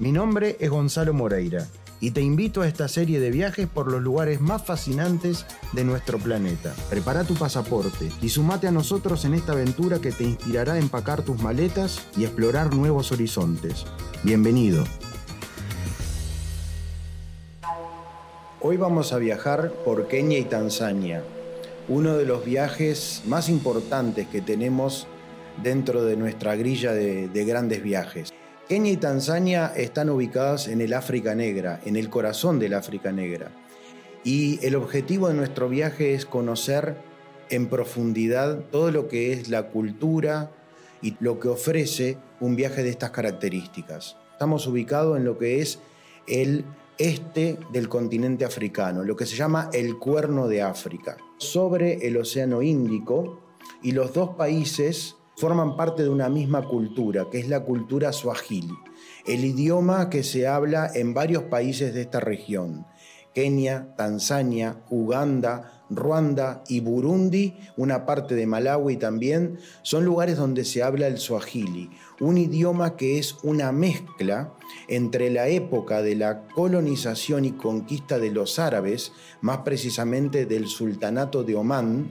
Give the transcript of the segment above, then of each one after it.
Mi nombre es Gonzalo Moreira y te invito a esta serie de viajes por los lugares más fascinantes de nuestro planeta. Prepara tu pasaporte y sumate a nosotros en esta aventura que te inspirará a empacar tus maletas y explorar nuevos horizontes. Bienvenido. Hoy vamos a viajar por Kenia y Tanzania, uno de los viajes más importantes que tenemos dentro de nuestra grilla de, de grandes viajes. Kenia y Tanzania están ubicadas en el África Negra, en el corazón del África Negra. Y el objetivo de nuestro viaje es conocer en profundidad todo lo que es la cultura y lo que ofrece un viaje de estas características. Estamos ubicados en lo que es el este del continente africano, lo que se llama el Cuerno de África, sobre el Océano Índico, y los dos países forman parte de una misma cultura, que es la cultura swahili, el idioma que se habla en varios países de esta región. Kenia, Tanzania, Uganda, Ruanda y Burundi, una parte de Malawi también, son lugares donde se habla el swahili, un idioma que es una mezcla entre la época de la colonización y conquista de los árabes, más precisamente del sultanato de Omán,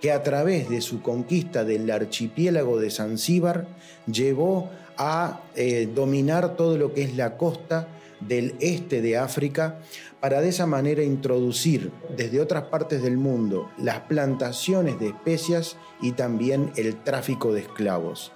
que a través de su conquista del archipiélago de Zanzíbar llevó a eh, dominar todo lo que es la costa del este de África para de esa manera introducir desde otras partes del mundo las plantaciones de especias y también el tráfico de esclavos.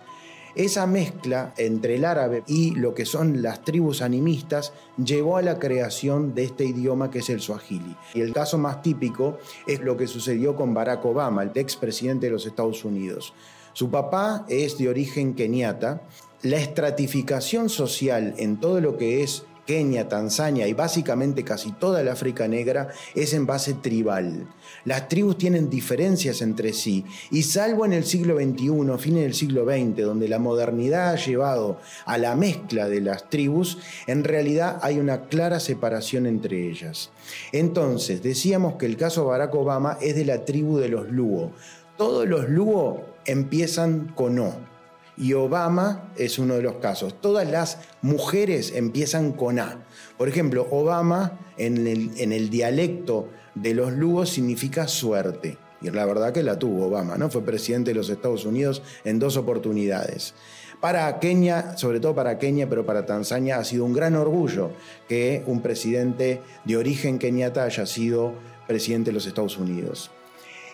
Esa mezcla entre el árabe y lo que son las tribus animistas llevó a la creación de este idioma que es el swahili. Y el caso más típico es lo que sucedió con Barack Obama, el expresidente de los Estados Unidos. Su papá es de origen keniata. La estratificación social en todo lo que es Kenia, Tanzania y básicamente casi toda el África negra es en base tribal. Las tribus tienen diferencias entre sí y salvo en el siglo XXI, fin del siglo XX, donde la modernidad ha llevado a la mezcla de las tribus, en realidad hay una clara separación entre ellas. Entonces, decíamos que el caso Barack Obama es de la tribu de los Luo. Todos los Luo empiezan con O y Obama es uno de los casos. Todas las mujeres empiezan con A. Por ejemplo, Obama en el, dialecto de los lugos significa suerte. Y la verdad que la tuvo Obama, ¿no? Fue presidente de los Estados Unidos en dos oportunidades. Para Kenia, sobre todo para Kenia, pero para Tanzania, ha sido un gran orgullo que un presidente de origen keniata haya sido presidente de los Estados Unidos.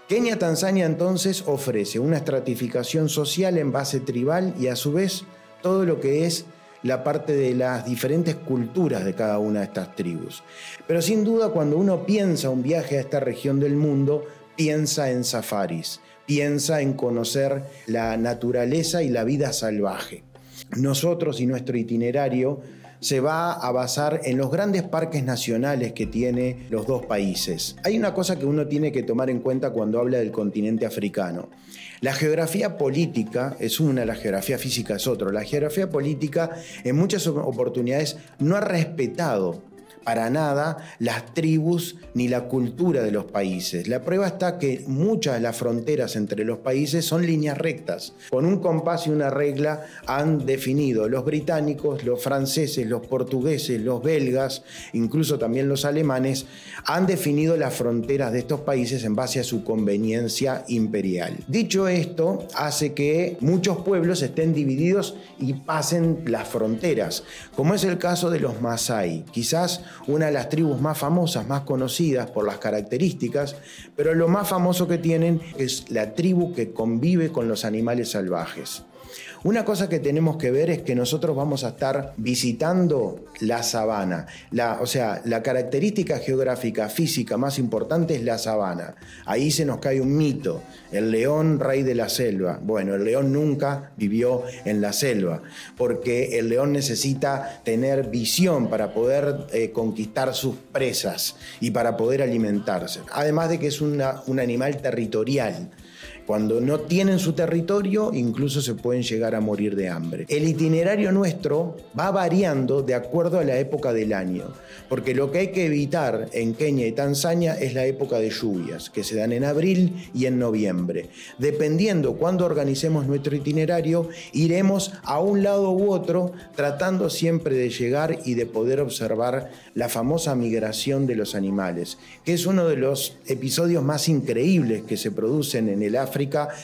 Kenia Tanzania entonces ofrece una estratificación social en base tribal y a su vez todo lo que es la parte de las diferentes culturas de cada una de estas tribus. Pero sin duda cuando uno piensa un viaje a esta región del mundo, piensa en safaris, piensa en conocer la naturaleza y la vida salvaje. Nosotros y nuestro itinerario se va a basar en los grandes parques nacionales que tiene los dos países. Hay una cosa que uno tiene que tomar en cuenta cuando habla del continente africano. La geografía política es una, la geografía física es otra. La geografía política en muchas oportunidades no ha respetado para nada las tribus ni la cultura de los países. La prueba está que muchas de las fronteras entre los países son líneas rectas. Con un compás y una regla han definido los británicos, los franceses, los portugueses, los belgas, incluso también los alemanes, han definido las fronteras de estos países en base a su conveniencia imperial. Dicho esto, hace que muchos pueblos estén divididos y pasen las fronteras, como es el caso de los Masai. Quizás una de las tribus más famosas, más conocidas por las características, pero lo más famoso que tienen es la tribu que convive con los animales salvajes. Una cosa que tenemos que ver es que nosotros vamos a estar visitando la sabana. La, o sea, la característica geográfica, física más importante es la sabana. Ahí se nos cae un mito, el león rey de la selva. Bueno, el león nunca vivió en la selva, porque el león necesita tener visión para poder eh, conquistar sus presas y para poder alimentarse. Además de que es un animal territorial. Cuando no tienen su territorio, incluso se pueden llegar a morir de hambre. El itinerario nuestro va variando de acuerdo a la época del año, porque lo que hay que evitar en Kenia y Tanzania es la época de lluvias, que se dan en abril y en noviembre. Dependiendo cuándo organicemos nuestro itinerario, iremos a un lado u otro, tratando siempre de llegar y de poder observar la famosa migración de los animales, que es uno de los episodios más increíbles que se producen en el África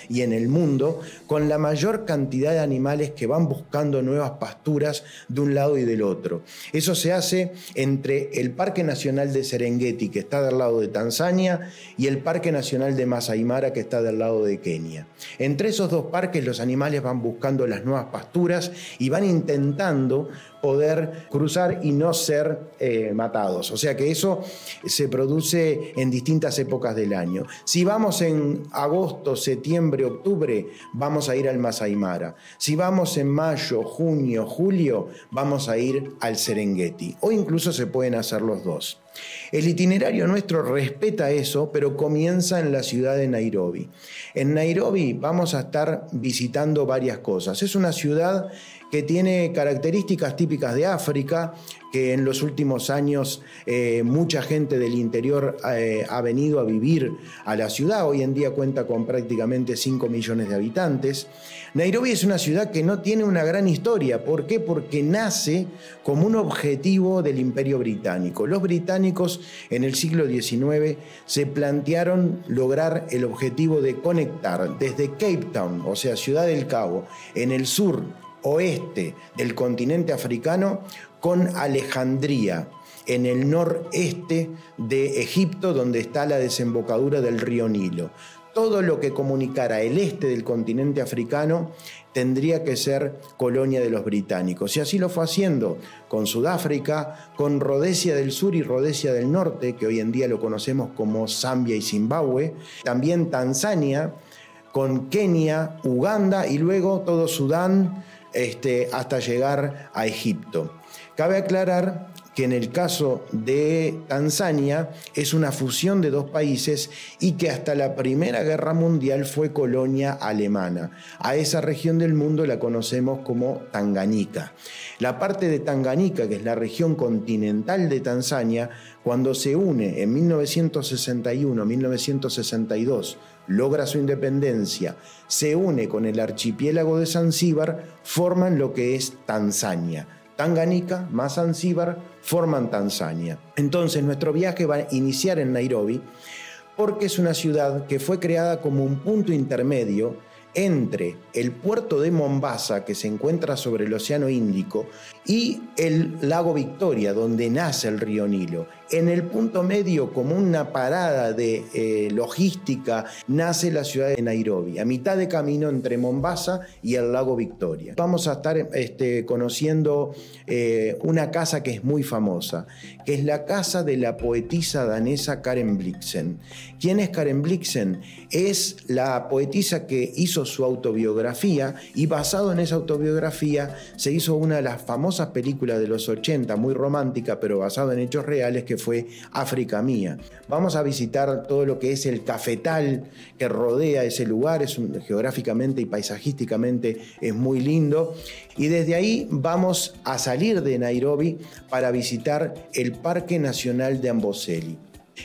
y en el mundo, con la mayor cantidad de animales que van buscando nuevas pasturas de un lado y del otro. Eso se hace entre el Parque Nacional de Serengeti, que está del lado de Tanzania, y el Parque Nacional de Masai Mara, que está del lado de Kenia. Entre esos dos parques los animales van buscando las nuevas pasturas y van intentando poder cruzar y no ser eh, matados. O sea que eso se produce en distintas épocas del año. Si vamos en agosto, septiembre, octubre, vamos a ir al Masai Mara. Si vamos en mayo, junio, julio, vamos a ir al Serengeti. O incluso se pueden hacer los dos. El itinerario nuestro respeta eso, pero comienza en la ciudad de Nairobi. En Nairobi vamos a estar visitando varias cosas. Es una ciudad que tiene características típicas de África, que en los últimos años eh, mucha gente del interior eh, ha venido a vivir a la ciudad. Hoy en día cuenta con prácticamente 5 millones de habitantes. Nairobi es una ciudad que no tiene una gran historia. ¿Por qué? Porque nace como un objetivo del imperio británico. Los británicos en el siglo XIX se plantearon lograr el objetivo de conectar desde Cape Town, o sea, Ciudad del Cabo, en el sur oeste del continente africano con Alejandría, en el noreste de Egipto, donde está la desembocadura del río Nilo. Todo lo que comunicara el este del continente africano tendría que ser colonia de los británicos. Y así lo fue haciendo con Sudáfrica, con Rhodesia del Sur y Rhodesia del Norte, que hoy en día lo conocemos como Zambia y Zimbabue, también Tanzania, con Kenia, Uganda y luego todo Sudán, este, hasta llegar a Egipto. Cabe aclarar que en el caso de Tanzania es una fusión de dos países y que hasta la Primera Guerra Mundial fue colonia alemana. A esa región del mundo la conocemos como Tanganica. La parte de Tanganica, que es la región continental de Tanzania, cuando se une en 1961-1962 logra su independencia, se une con el archipiélago de Zanzíbar, forman lo que es Tanzania. Tanganica más Zanzíbar forman Tanzania. Entonces nuestro viaje va a iniciar en Nairobi porque es una ciudad que fue creada como un punto intermedio entre el puerto de Mombasa, que se encuentra sobre el Océano Índico, y el lago Victoria, donde nace el río Nilo. En el punto medio, como una parada de eh, logística, nace la ciudad de Nairobi, a mitad de camino entre Mombasa y el lago Victoria. Vamos a estar este, conociendo eh, una casa que es muy famosa, que es la casa de la poetisa danesa Karen Blixen. ¿Quién es Karen Blixen? Es la poetisa que hizo su autobiografía y basado en esa autobiografía se hizo una de las famosas películas de los 80, muy romántica, pero basado en hechos reales, que fue África Mía. Vamos a visitar todo lo que es el cafetal que rodea ese lugar, es geográficamente y paisajísticamente es muy lindo. Y desde ahí vamos a salir de Nairobi para visitar el Parque Nacional de Amboseli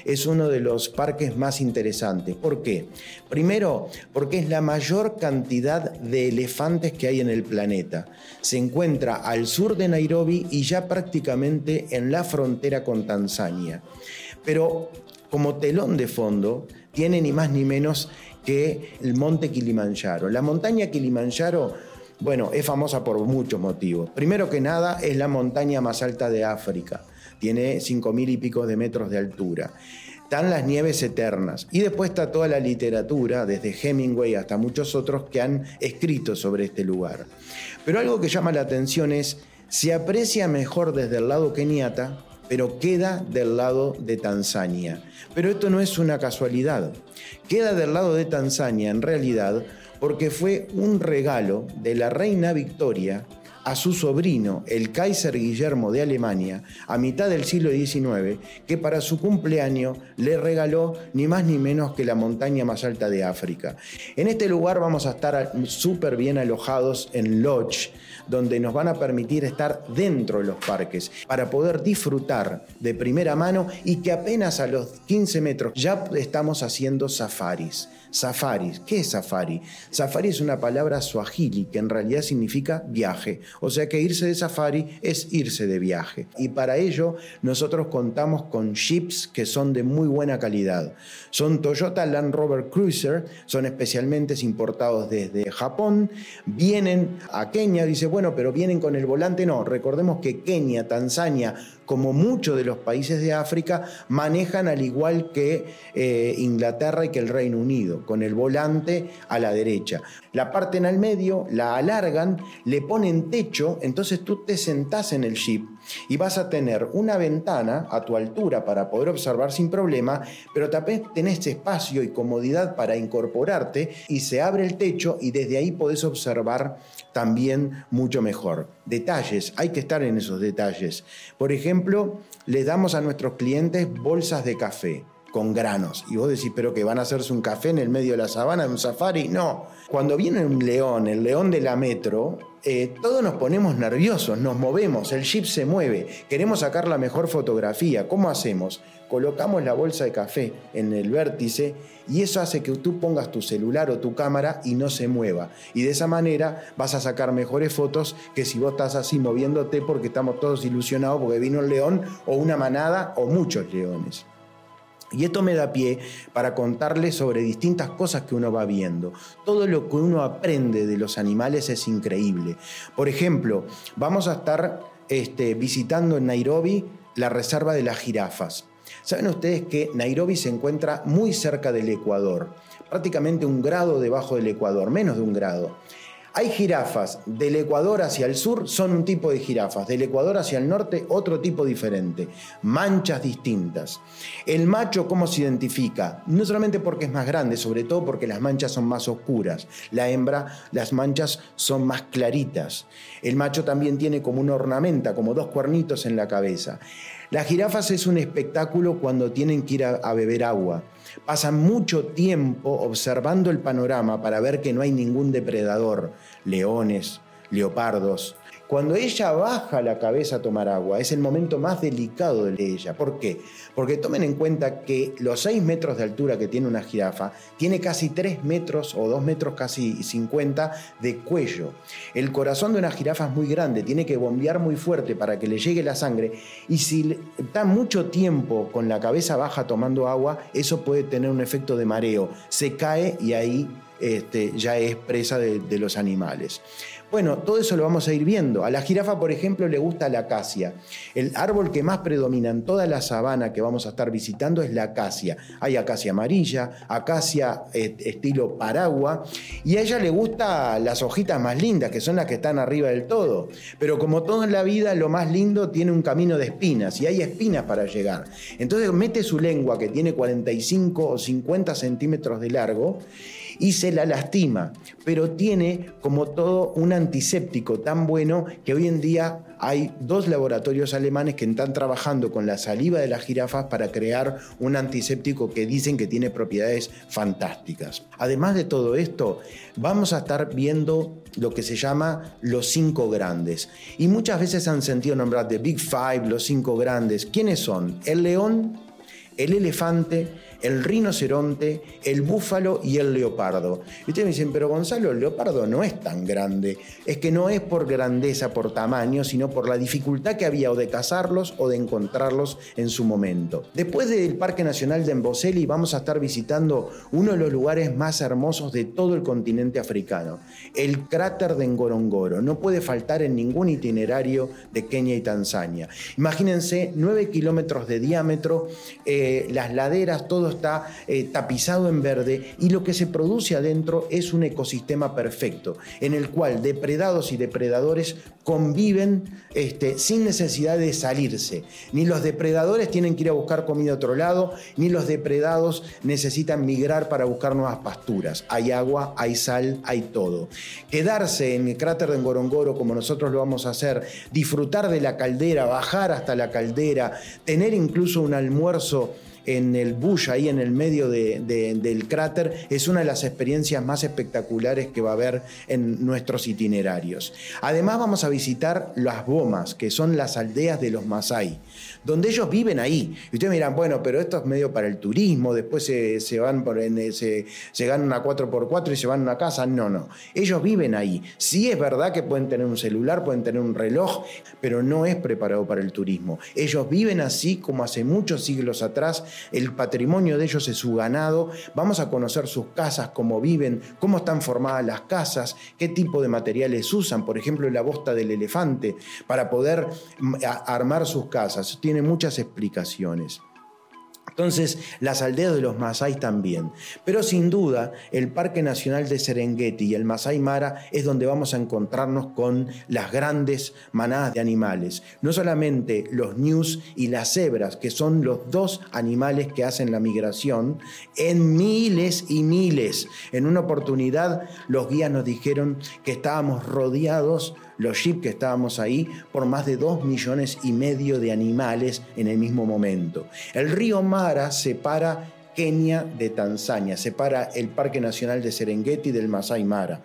es uno de los parques más interesantes. ¿Por qué? Primero, porque es la mayor cantidad de elefantes que hay en el planeta. Se encuentra al sur de Nairobi y ya prácticamente en la frontera con Tanzania. Pero como telón de fondo, tiene ni más ni menos que el monte Kilimanjaro. La montaña Kilimanjaro bueno, es famosa por muchos motivos. Primero que nada, es la montaña más alta de África tiene 5.000 y pico de metros de altura. están las nieves eternas. Y después está toda la literatura, desde Hemingway hasta muchos otros que han escrito sobre este lugar. Pero algo que llama la atención es, se aprecia mejor desde el lado keniata, pero queda del lado de Tanzania. Pero esto no es una casualidad. Queda del lado de Tanzania en realidad porque fue un regalo de la reina Victoria a su sobrino, el Kaiser Guillermo de Alemania, a mitad del siglo XIX, que para su cumpleaños le regaló ni más ni menos que la montaña más alta de África. En este lugar vamos a estar súper bien alojados en lodge, donde nos van a permitir estar dentro de los parques para poder disfrutar de primera mano y que apenas a los 15 metros ya estamos haciendo safaris. Safaris, ¿qué es safari? Safari es una palabra swahili que en realidad significa viaje. O sea que irse de safari es irse de viaje. Y para ello nosotros contamos con jeeps que son de muy buena calidad. Son Toyota Land Rover Cruiser, son especialmente importados desde Japón, vienen a Kenia, dice, bueno, pero vienen con el volante, no, recordemos que Kenia, Tanzania, como muchos de los países de África, manejan al igual que eh, Inglaterra y que el Reino Unido, con el volante a la derecha. La parte en el medio, la alargan, le ponen techo, entonces tú te sentás en el jeep y vas a tener una ventana a tu altura para poder observar sin problema, pero también tenés espacio y comodidad para incorporarte y se abre el techo y desde ahí podés observar también mucho mejor. Detalles, hay que estar en esos detalles. Por ejemplo, les damos a nuestros clientes bolsas de café con granos. Y vos decís, pero que van a hacerse un café en el medio de la sabana, en un safari. No. Cuando viene un león, el león de la metro, eh, todos nos ponemos nerviosos, nos movemos, el jeep se mueve, queremos sacar la mejor fotografía. ¿Cómo hacemos? Colocamos la bolsa de café en el vértice y eso hace que tú pongas tu celular o tu cámara y no se mueva. Y de esa manera vas a sacar mejores fotos que si vos estás así moviéndote porque estamos todos ilusionados porque vino un león o una manada o muchos leones. Y esto me da pie para contarles sobre distintas cosas que uno va viendo. Todo lo que uno aprende de los animales es increíble. Por ejemplo, vamos a estar este, visitando en Nairobi la reserva de las jirafas. Saben ustedes que Nairobi se encuentra muy cerca del Ecuador, prácticamente un grado debajo del Ecuador, menos de un grado. Hay jirafas del Ecuador hacia el sur, son un tipo de jirafas, del Ecuador hacia el norte otro tipo diferente, manchas distintas. El macho, ¿cómo se identifica? No solamente porque es más grande, sobre todo porque las manchas son más oscuras. La hembra, las manchas son más claritas. El macho también tiene como una ornamenta, como dos cuernitos en la cabeza. Las jirafas es un espectáculo cuando tienen que ir a, beber agua. Pasan mucho tiempo observando el panorama para ver que no hay ningún depredador, leones, leopardos, cuando ella baja la cabeza a tomar agua, es el momento más delicado de ella. ¿Por qué? Porque tomen en cuenta que los 6 metros de altura que tiene una jirafa, tiene casi 3 metros o 2 metros casi 50 de cuello. El corazón de una jirafa es muy grande, tiene que bombear muy fuerte para que le llegue la sangre. Y si está mucho tiempo con la cabeza baja tomando agua, eso puede tener un efecto de mareo. Se cae y ahí este, ya es presa de los animales. Bueno, todo eso lo vamos a ir viendo. A la jirafa, por ejemplo, le gusta la acacia. El árbol que más predomina en toda la sabana que vamos a estar visitando es la acacia. Hay acacia amarilla, acacia eh, estilo paragua, y a ella le gustan las hojitas más lindas, que son las que están arriba del todo. Pero como todo en la vida, lo más lindo tiene un camino de espinas, y hay espinas para llegar. Entonces mete su lengua, que tiene 45 o 50 centímetros de largo, y se la lastima, pero tiene como todo un antiséptico tan bueno que hoy en día hay dos laboratorios alemanes que están trabajando con la saliva de las jirafas para crear un antiséptico que dicen que tiene propiedades fantásticas. Además de todo esto, vamos a estar viendo lo que se llama los cinco grandes. Y muchas veces han sentido nombrar de Big Five, los cinco grandes. ¿Quiénes son? El león, el elefante, el rinoceronte, el búfalo y el leopardo. Y ustedes me dicen, pero Gonzalo, el leopardo no es tan grande. Es que no es por grandeza, por tamaño, sino por la dificultad que había o de cazarlos o de encontrarlos en su momento. Después del Parque Nacional de Mboseli vamos a estar visitando uno de los lugares más hermosos de todo el continente africano, el cráter de Ngorongoro. No puede faltar en ningún itinerario de Kenia y Tanzania. Imagínense 9 kilómetros de diámetro, eh, las laderas, está eh, tapizado en verde y lo que se produce adentro es un ecosistema perfecto en el cual depredados y depredadores conviven este, sin necesidad de salirse. Ni los depredadores tienen que ir a buscar comida a otro lado, ni los depredados necesitan migrar para buscar nuevas pasturas. Hay agua, hay sal, hay todo. Quedarse en el cráter de Ngorongoro como nosotros lo vamos a hacer, disfrutar de la caldera, bajar hasta la caldera, tener incluso un almuerzo en el bush, ahí en el medio del cráter, es una de las experiencias más espectaculares que va a haber en nuestros itinerarios. Además vamos a visitar las Bomas, que son las aldeas de los Masái, donde ellos viven ahí. Y ustedes dirán, bueno, pero esto es medio para el turismo, después se, van por, se, se ganan una 4x4 y se van a una casa. No, no. Ellos viven ahí. Sí es verdad que pueden tener un celular, pueden tener un reloj, pero no es preparado para el turismo. Ellos viven así como hace muchos siglos atrás el patrimonio de ellos es su ganado, vamos a conocer sus casas, cómo viven, cómo están formadas las casas, qué tipo de materiales usan, por ejemplo, la bosta del elefante, para poder mm, armar sus casas. Tiene muchas explicaciones. Entonces, las aldeas de los Masái también. Pero sin duda, el Parque Nacional de Serengeti y el Masai Mara es donde vamos a encontrarnos con las grandes manadas de animales. No solamente los ñus y las cebras, que son los dos animales que hacen la migración, en miles y miles. En una oportunidad, los guías nos dijeron que estábamos rodeados los jeeps que estábamos ahí por más de dos millones y medio de animales en el mismo momento. El río Mara separa Kenia de Tanzania, separa el Parque Nacional de Serengeti del Masai Mara.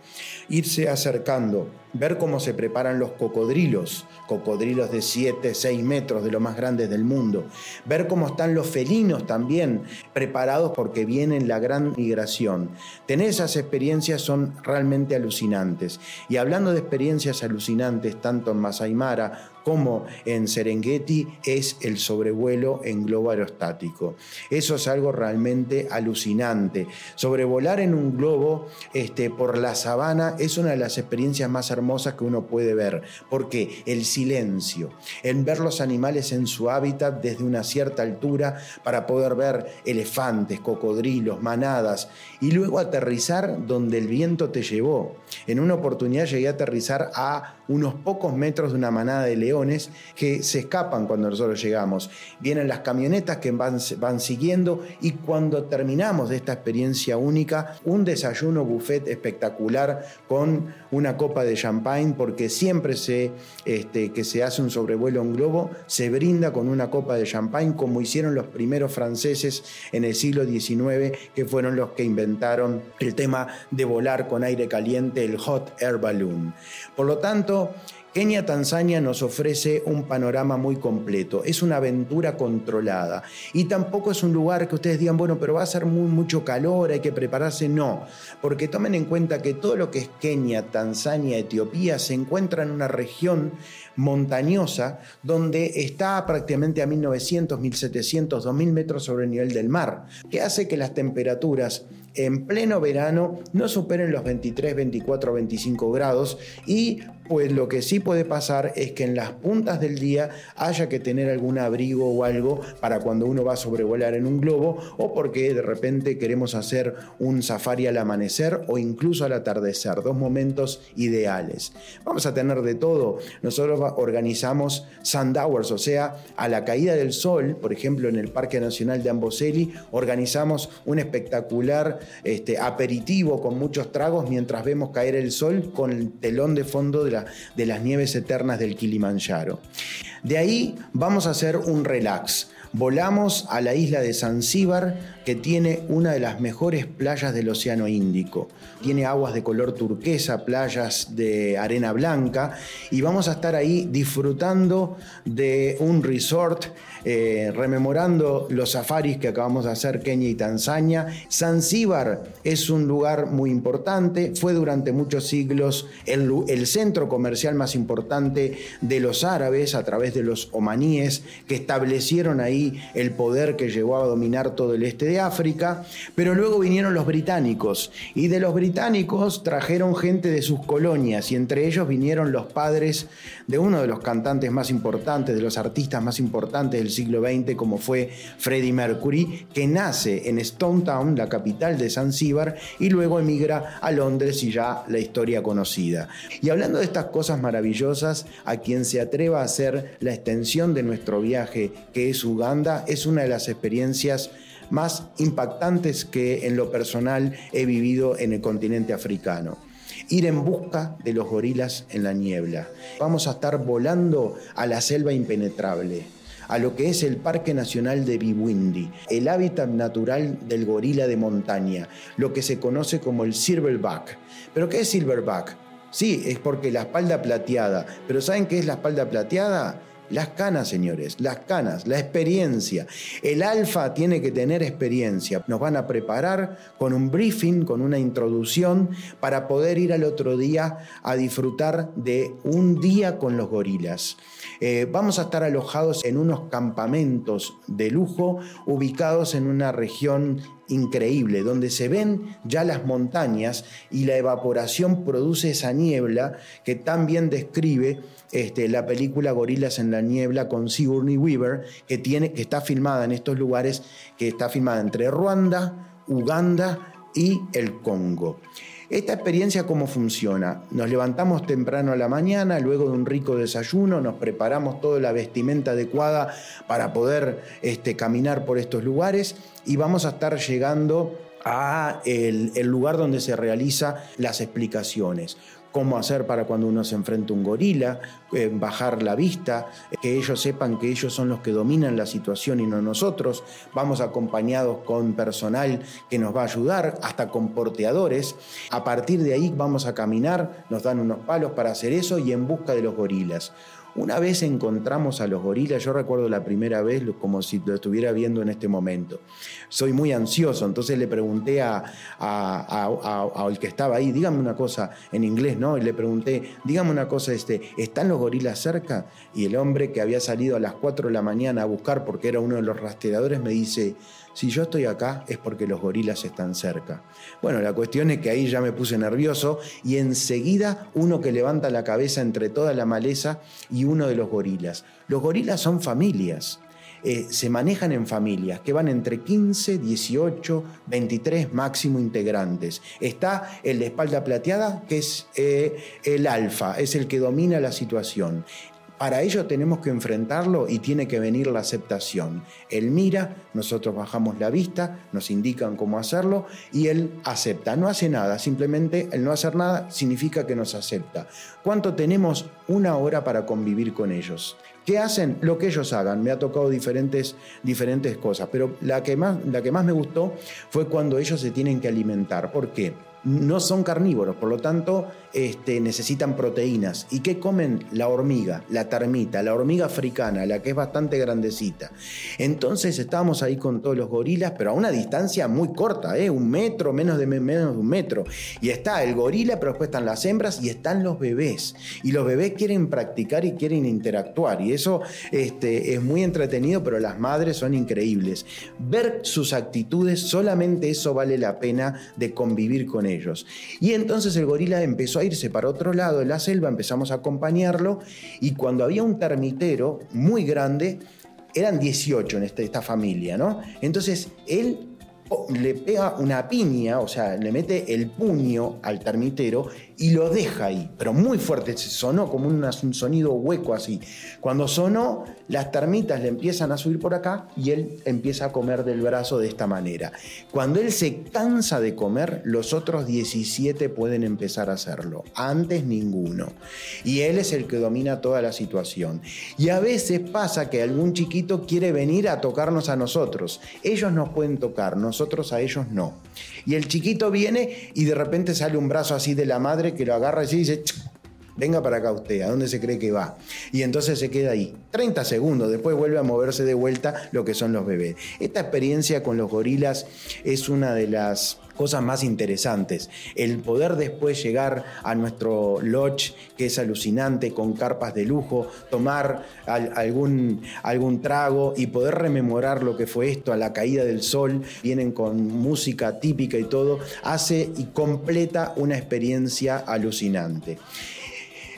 Irse acercando ver cómo se preparan los cocodrilos, cocodrilos de 7, 6 metros, de los más grandes del mundo, ver cómo están los felinos también preparados porque viene la gran migración. Tener esas experiencias son realmente alucinantes. Y hablando de experiencias alucinantes, tanto en Masai Mara como en Serengeti, es el sobrevuelo en globo aerostático. Eso es algo realmente alucinante. Sobrevolar en un globo este, por la sabana es una de las experiencias más hermosas que uno puede ver. Porque el silencio, en ver los animales en su hábitat desde una cierta altura para poder ver elefantes, cocodrilos, manadas y luego aterrizar donde el viento te llevó. En una oportunidad llegué a aterrizar a unos pocos metros de una manada de leones que se escapan cuando nosotros llegamos. Vienen las camionetas que van, van siguiendo y cuando terminamos de esta experiencia única, un desayuno buffet espectacular con una copa de champagne, porque siempre se, este, que se hace un sobrevuelo en globo, se brinda con una copa de champagne, como hicieron los primeros franceses en el siglo XIX, que fueron los que inventaron el tema de volar con aire caliente, el hot air balloon. Por lo tanto, Kenia Tanzania nos ofrece un panorama muy completo, es una aventura controlada. Y tampoco es un lugar que ustedes digan, bueno, pero va a ser muy, mucho calor, hay que prepararse, no, porque tomen en cuenta que todo lo que es Kenia, Tanzania, Etiopía se encuentra en una región montañosa donde está prácticamente a 1900, 1700, 2000 metros sobre el nivel del mar, que hace que las temperaturas en pleno verano no superen los 23, 24, 25 grados y pues lo que sí puede pasar es que en las puntas del día haya que tener algún abrigo o algo para cuando uno va a sobrevolar en un globo o porque de repente queremos hacer un safari al amanecer o incluso al atardecer, dos momentos ideales. Vamos a tener de todo. Nosotros organizamos sundowers, o sea, a la caída del sol, por ejemplo en el Parque Nacional de Amboseli, organizamos un espectacular este, aperitivo con muchos tragos mientras vemos caer el sol con el telón de fondo de de las nieves eternas del Kilimanjaro. De ahí vamos a hacer un relax. Volamos a la isla de Zanzíbar, que tiene una de las mejores playas del Océano Índico. Tiene aguas de color turquesa, playas de arena blanca, y vamos a estar ahí disfrutando de un resort, eh, rememorando los safaris que acabamos de hacer Kenia y Tanzania. Zanzíbar es un lugar muy importante, fue durante muchos siglos el, el centro comercial más importante de los árabes a través de los omaníes que establecieron ahí el poder que llegó a dominar todo el este de África, pero luego vinieron los británicos y de los británicos trajeron gente de sus colonias y entre ellos vinieron los padres de uno de los cantantes más importantes, de los artistas más importantes del siglo XX, como fue Freddie Mercury, que nace en Stone Town, la capital de Zanzíbar, y luego emigra a Londres y ya la historia conocida. Y hablando de estas cosas maravillosas, a quien se atreva a hacer la extensión de nuestro viaje, que es Uganda, es una de las experiencias más impactantes que en lo personal he vivido en el continente africano. Ir en busca de los gorilas en la niebla. Vamos a estar volando a la selva impenetrable a lo que es el Parque Nacional de Biwindi, el hábitat natural del gorila de montaña, lo que se conoce como el silverback. ¿Pero qué es silverback? Sí, es porque la espalda plateada. ¿Pero saben qué es la espalda plateada? Las canas, señores, las canas, la experiencia. El alfa tiene que tener experiencia. Nos van a preparar con un briefing, con una introducción, para poder ir al otro día a disfrutar de un día con los gorilas. Eh, vamos a estar alojados en unos campamentos de lujo ubicados en una región increíble, donde se ven ya las montañas y la evaporación produce esa niebla que tan bien describe este, la película Gorilas en la Niebla con Sigourney Weaver, que, tiene, que está filmada en estos lugares, que está filmada entre Ruanda, Uganda y el Congo. Esta experiencia, ¿cómo funciona? Nos levantamos temprano a la mañana, luego de un rico desayuno, nos preparamos toda la vestimenta adecuada para poder este, caminar por estos lugares y vamos a estar llegando a el, lugar donde se realizan las explicaciones cómo hacer para cuando uno se enfrenta a un gorila, eh, bajar la vista, que ellos sepan que ellos son los que dominan la situación y no nosotros. Vamos acompañados con personal que nos va a ayudar, hasta con porteadores. A partir de ahí vamos a caminar, nos dan unos palos para hacer eso y en busca de los gorilas. Una vez encontramos a los gorilas, yo recuerdo la primera vez como si lo estuviera viendo en este momento. Soy muy ansioso, entonces le pregunté a, al que estaba ahí, dígame una cosa en inglés, ¿no? Y le pregunté, dígame una cosa, este, ¿están los gorilas cerca? Y el hombre que había salido a las 4 de la mañana a buscar porque era uno de los rastreadores me dice, si yo estoy acá es porque los gorilas están cerca. Bueno, la cuestión es que ahí ya me puse nervioso y enseguida uno que levanta la cabeza entre toda la maleza y uno de los gorilas. Los gorilas son familias. Eh, se manejan en familias que van entre 15, 18, 23 máximo integrantes. Está el de espalda plateada, que es eh, el alfa, es el que domina la situación. Para ello tenemos que enfrentarlo y tiene que venir la aceptación. Él mira, nosotros bajamos la vista, nos indican cómo hacerlo y él acepta. No hace nada, simplemente el no hacer nada significa que nos acepta. ¿Cuánto tenemos? Una hora para convivir con ellos. ¿Qué hacen? Lo que ellos hagan. Me ha tocado diferentes, diferentes cosas, pero la que, más, la que más me gustó fue cuando ellos se tienen que alimentar. ¿Por qué? No son carnívoros, por lo tanto este, necesitan proteínas. ¿Y qué comen? La hormiga, la termita, la hormiga africana, la que es bastante grandecita. Entonces estábamos ahí con todos los gorilas, pero a una distancia muy corta, ¿eh? un metro, menos de, menos de un metro. Y está el gorila, pero después están las hembras y están los bebés. Y los bebés quieren practicar y quieren interactuar. Y eso este, es muy entretenido, pero las madres son increíbles. Ver sus actitudes, solamente eso vale la pena de convivir con ellos Y entonces el gorila empezó a irse para otro lado de la selva, empezamos a acompañarlo y cuando había un termitero muy grande, eran 18 en este, esta, familia, ¿no? Entonces él le pega una piña, o sea, le mete el puño al termitero y lo deja ahí, pero muy fuerte, sonó como un sonido hueco así. Cuando sonó, las termitas le empiezan a subir por acá y él empieza a comer del brazo de esta manera. Cuando él se cansa de comer, los otros 17 pueden empezar a hacerlo, antes ninguno. Y él es el que domina toda la situación. Y a veces pasa que algún chiquito quiere venir a tocarnos a nosotros. Ellos nos pueden tocar, nosotros a ellos no. Y el chiquito viene y de repente sale un brazo así de la madre que lo agarra y dice, venga para acá usted, ¿a dónde se cree que va? Y entonces se queda ahí. 30 segundos, después vuelve a moverse de vuelta lo que son los bebés. Esta experiencia con los gorilas es una de las cosas más interesantes. El poder después llegar a nuestro lodge, que es alucinante, con carpas de lujo, tomar algún, algún trago y poder rememorar lo que fue esto a la caída del sol, vienen con música típica y todo, hace y completa una experiencia alucinante.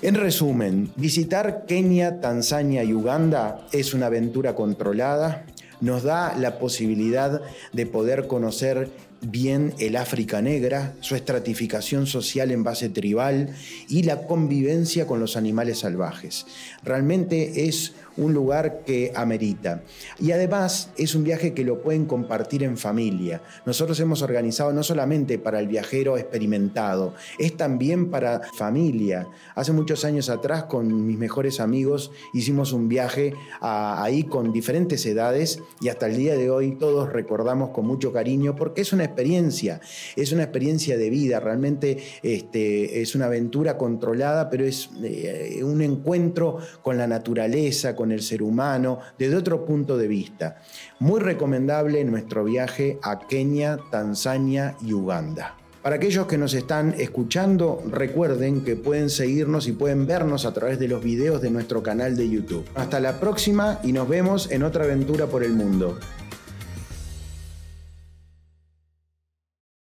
En resumen, visitar Kenia, Tanzania y Uganda es una aventura controlada, nos da la posibilidad de poder conocer bien el África negra, su estratificación social en base tribal y la convivencia con los animales salvajes. Realmente es un lugar que amerita. Y además es un viaje que lo pueden compartir en familia. Nosotros hemos organizado no solamente para el viajero experimentado, es también para familia. Hace muchos años atrás con mis mejores amigos hicimos un viaje ahí con diferentes edades y hasta el día de hoy todos recordamos con mucho cariño porque es una experiencia, es una experiencia de vida, realmente este, es una aventura controlada, pero es eh, un encuentro con la naturaleza, el ser humano, desde otro punto de vista. Muy recomendable nuestro viaje a Kenia, Tanzania y Uganda. Para aquellos que nos están escuchando, recuerden que pueden seguirnos y pueden vernos a través de los videos de nuestro canal de YouTube. Hasta la próxima y nos vemos en otra aventura por el mundo.